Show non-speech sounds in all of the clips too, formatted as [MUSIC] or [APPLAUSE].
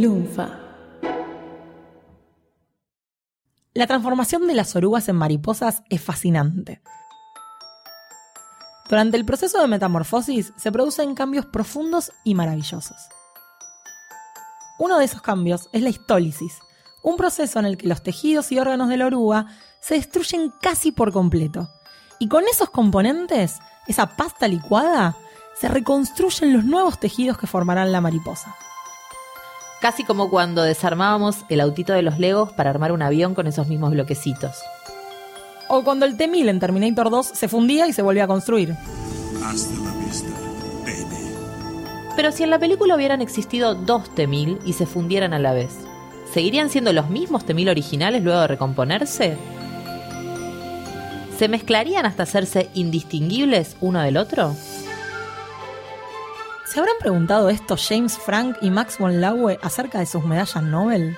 Lunfa. La transformación de las orugas en mariposas es fascinante. Durante el proceso de metamorfosis se producen cambios profundos y maravillosos. Uno de esos cambios es la histólisis, un proceso en el que los tejidos y órganos de la oruga se destruyen casi por completo. Y con esos componentes, esa pasta licuada, se reconstruyen los nuevos tejidos que formarán la mariposa. Casi como cuando desarmábamos el autito de los Legos para armar un avión con esos mismos bloquecitos. O cuando el T-1000 en Terminator 2 se fundía y se volvía a construir. Hasta la vista, baby. Pero si en la película hubieran existido dos T-1000 y se fundieran a la vez, ¿seguirían siendo los mismos T-1000 originales luego de recomponerse? ¿Se mezclarían hasta hacerse indistinguibles uno del otro? ¿Se habrán preguntado esto James Frank y Max von Laue acerca de sus medallas Nobel?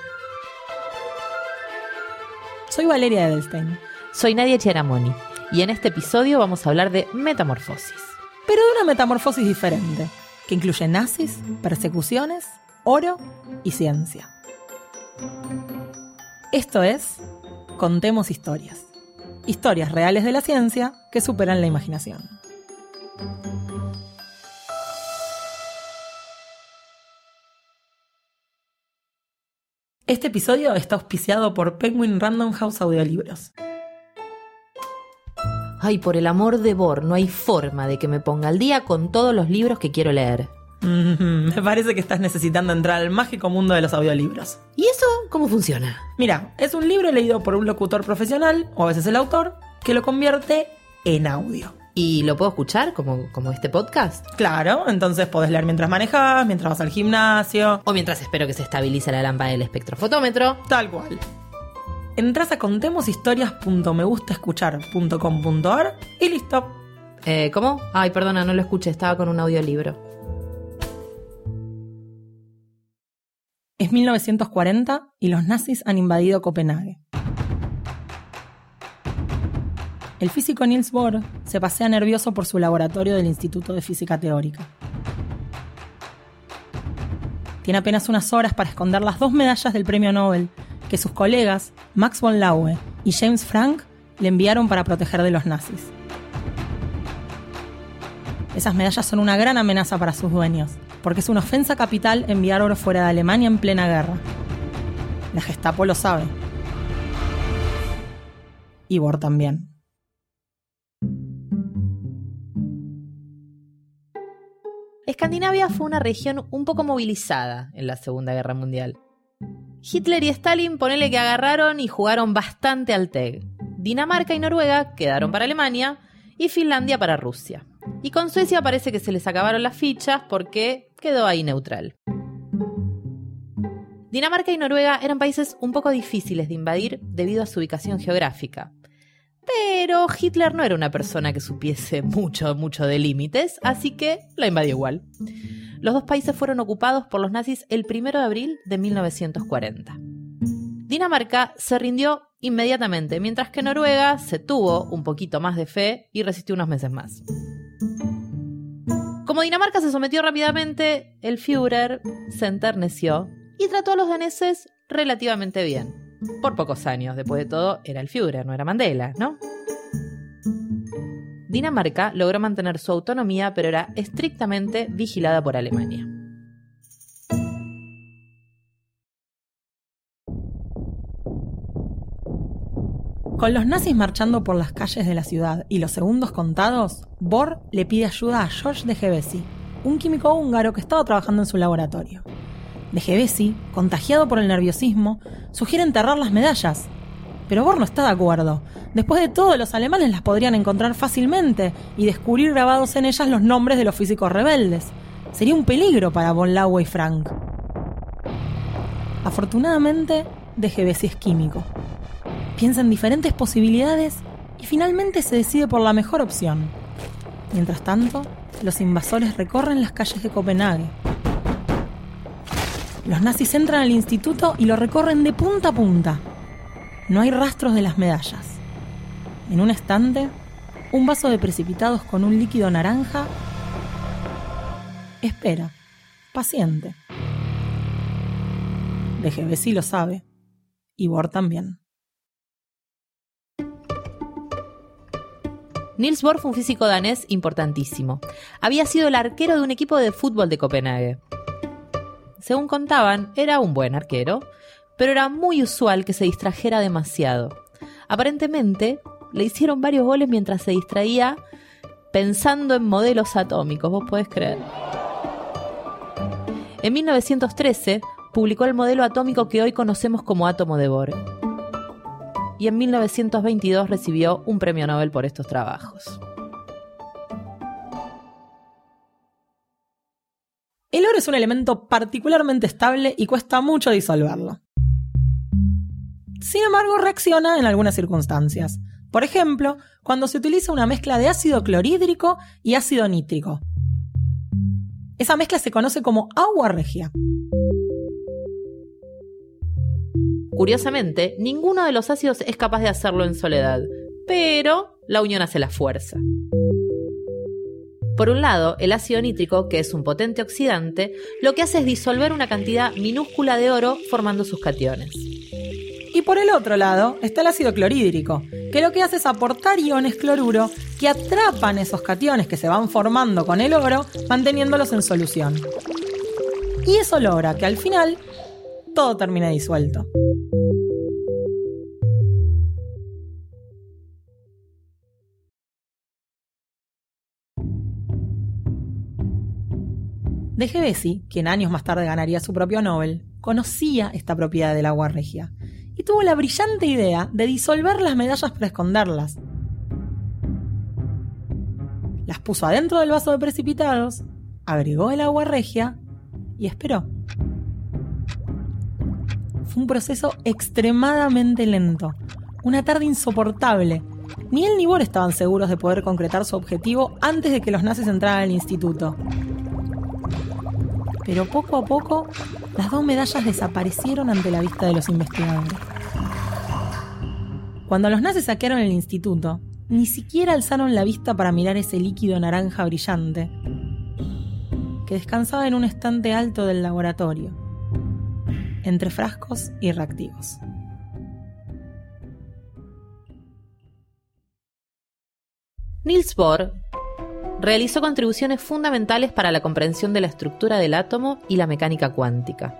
Soy Valeria Edelstein. Soy Nadia Chiaramoni y en este episodio vamos a hablar de metamorfosis. Pero de una metamorfosis diferente, que incluye nazis, persecuciones, oro y ciencia. Esto es Contemos historias. Historias reales de la ciencia que superan la imaginación. Este episodio está auspiciado por Penguin Random House Audiolibros. Ay, por el amor de Bor, no hay forma de que me ponga al día con todos los libros que quiero leer. Mm, [LAUGHS] me parece que estás necesitando entrar al mágico mundo de los audiolibros. ¿Y eso cómo funciona? Mira, es un libro leído por un locutor profesional, o a veces el autor, que lo convierte en audio. ¿Y lo puedo escuchar como, como este podcast? Claro, entonces podés leer mientras manejas, mientras vas al gimnasio, O mientras espero que se estabilice la lámpara del espectrofotómetro. tal cual. Entrás a contemoshistorias.megustaescuchar.com.ar y listo. Eh, ¿Cómo? Ay, perdona, no lo escuché, estaba con un audiolibro. Es 1940 y los nazis han invadido Copenhague. El físico Niels Bohr se pasea nervioso por su laboratorio del Instituto de Física Teórica. Tiene apenas unas horas para esconder las dos medallas del premio Nobel que sus colegas Max von Laue y James Frank le enviaron para proteger de los nazis. Esas medallas son una gran amenaza para sus dueños, porque es una ofensa capital enviar oro fuera de Alemania en plena guerra. La Gestapo lo sabe. Y Bohr también. Escandinavia fue una región un poco movilizada en la Segunda Guerra Mundial. Hitler y Stalin ponele que agarraron y jugaron bastante al TEG. Dinamarca y Noruega quedaron para Alemania y Finlandia para Rusia. Y con Suecia parece que se les acabaron las fichas porque quedó ahí neutral. Dinamarca y Noruega eran países un poco difíciles de invadir debido a su ubicación geográfica. Pero Hitler no era una persona que supiese mucho, mucho de límites, así que la invadió igual. Los dos países fueron ocupados por los nazis el 1 de abril de 1940. Dinamarca se rindió inmediatamente, mientras que Noruega se tuvo un poquito más de fe y resistió unos meses más. Como Dinamarca se sometió rápidamente, el Führer se enterneció y trató a los daneses relativamente bien. Por pocos años, después de todo, era el Führer, no era Mandela, ¿no? Dinamarca logró mantener su autonomía, pero era estrictamente vigilada por Alemania. Con los nazis marchando por las calles de la ciudad y los segundos contados, Bohr le pide ayuda a George de Gevesi, un químico húngaro que estaba trabajando en su laboratorio. De Gevesi, contagiado por el nerviosismo, sugiere enterrar las medallas. Pero Bohr no está de acuerdo. Después de todo, los alemanes las podrían encontrar fácilmente y descubrir grabados en ellas los nombres de los físicos rebeldes. Sería un peligro para von Laue y Frank. Afortunadamente, de Gevesi es químico. Piensa en diferentes posibilidades y finalmente se decide por la mejor opción. Mientras tanto, los invasores recorren las calles de Copenhague. Los nazis entran al instituto y lo recorren de punta a punta. No hay rastros de las medallas. En un estante, un vaso de precipitados con un líquido naranja. Espera, paciente. De Gebesi lo sabe. Y Bor también. Niels Bohr fue un físico danés importantísimo. Había sido el arquero de un equipo de fútbol de Copenhague. Según contaban, era un buen arquero, pero era muy usual que se distrajera demasiado. Aparentemente, le hicieron varios goles mientras se distraía pensando en modelos atómicos, vos podés creer. En 1913 publicó el modelo atómico que hoy conocemos como átomo de Bohr y en 1922 recibió un premio Nobel por estos trabajos. Es un elemento particularmente estable y cuesta mucho disolverlo. Sin embargo, reacciona en algunas circunstancias. Por ejemplo, cuando se utiliza una mezcla de ácido clorhídrico y ácido nítrico. Esa mezcla se conoce como agua regia. Curiosamente, ninguno de los ácidos es capaz de hacerlo en soledad, pero la unión hace la fuerza. Por un lado, el ácido nítrico, que es un potente oxidante, lo que hace es disolver una cantidad minúscula de oro formando sus cationes. Y por el otro lado está el ácido clorhídrico, que lo que hace es aportar iones cloruro que atrapan esos cationes que se van formando con el oro, manteniéndolos en solución. Y eso logra que al final todo termine disuelto. De Gebesi, quien años más tarde ganaría su propio Nobel, conocía esta propiedad del agua regia y tuvo la brillante idea de disolver las medallas para esconderlas. Las puso adentro del vaso de precipitados, agregó el agua regia y esperó. Fue un proceso extremadamente lento, una tarde insoportable. Ni él ni Bohr estaban seguros de poder concretar su objetivo antes de que los nazis entraran al instituto pero poco a poco las dos medallas desaparecieron ante la vista de los investigadores. Cuando los nazis saquearon el instituto, ni siquiera alzaron la vista para mirar ese líquido naranja brillante que descansaba en un estante alto del laboratorio, entre frascos y reactivos. Niels Bohr realizó contribuciones fundamentales para la comprensión de la estructura del átomo y la mecánica cuántica.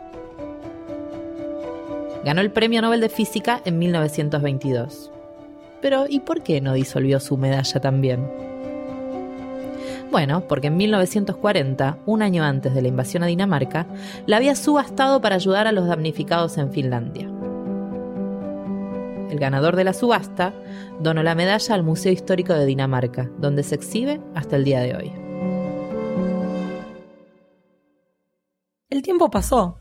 Ganó el Premio Nobel de Física en 1922. Pero ¿y por qué no disolvió su medalla también? Bueno, porque en 1940, un año antes de la invasión a Dinamarca, la había subastado para ayudar a los damnificados en Finlandia el ganador de la subasta, donó la medalla al Museo Histórico de Dinamarca, donde se exhibe hasta el día de hoy. El tiempo pasó,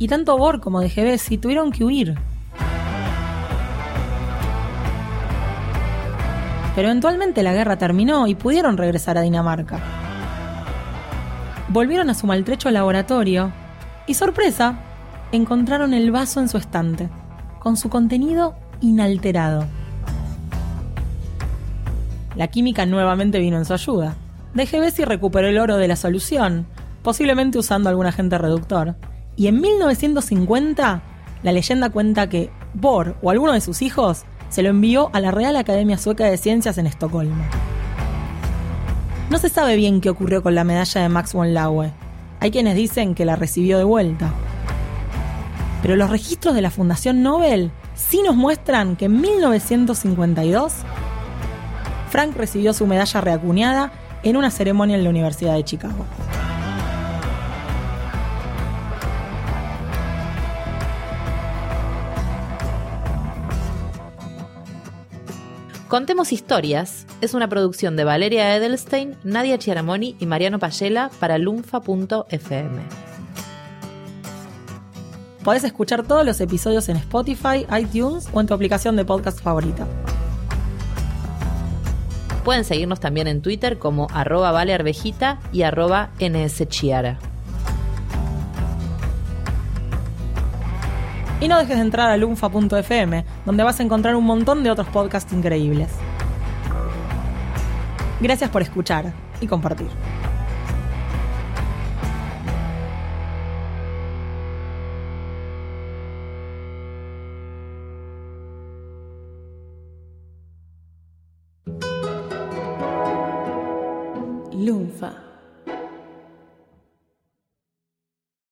y tanto Bor como de Gebesi tuvieron que huir. Pero eventualmente la guerra terminó y pudieron regresar a Dinamarca. Volvieron a su maltrecho laboratorio y, sorpresa, encontraron el vaso en su estante, con su contenido inalterado. La química nuevamente vino en su ayuda. De si recuperó el oro de la solución, posiblemente usando algún agente reductor. Y en 1950, la leyenda cuenta que Bohr o alguno de sus hijos se lo envió a la Real Academia Sueca de Ciencias en Estocolmo. No se sabe bien qué ocurrió con la medalla de Max von Laue. Hay quienes dicen que la recibió de vuelta. Pero los registros de la Fundación Nobel sí nos muestran que en 1952 Frank recibió su medalla reacuñada en una ceremonia en la Universidad de Chicago. Contemos Historias es una producción de Valeria Edelstein, Nadia Chiaramoni y Mariano Payela para lunfa.fm. Podés escuchar todos los episodios en Spotify, iTunes o en tu aplicación de podcast favorita. Pueden seguirnos también en Twitter como arroba valearvejita y arroba nschiara. Y no dejes de entrar a lunfa.fm, donde vas a encontrar un montón de otros podcasts increíbles. Gracias por escuchar y compartir.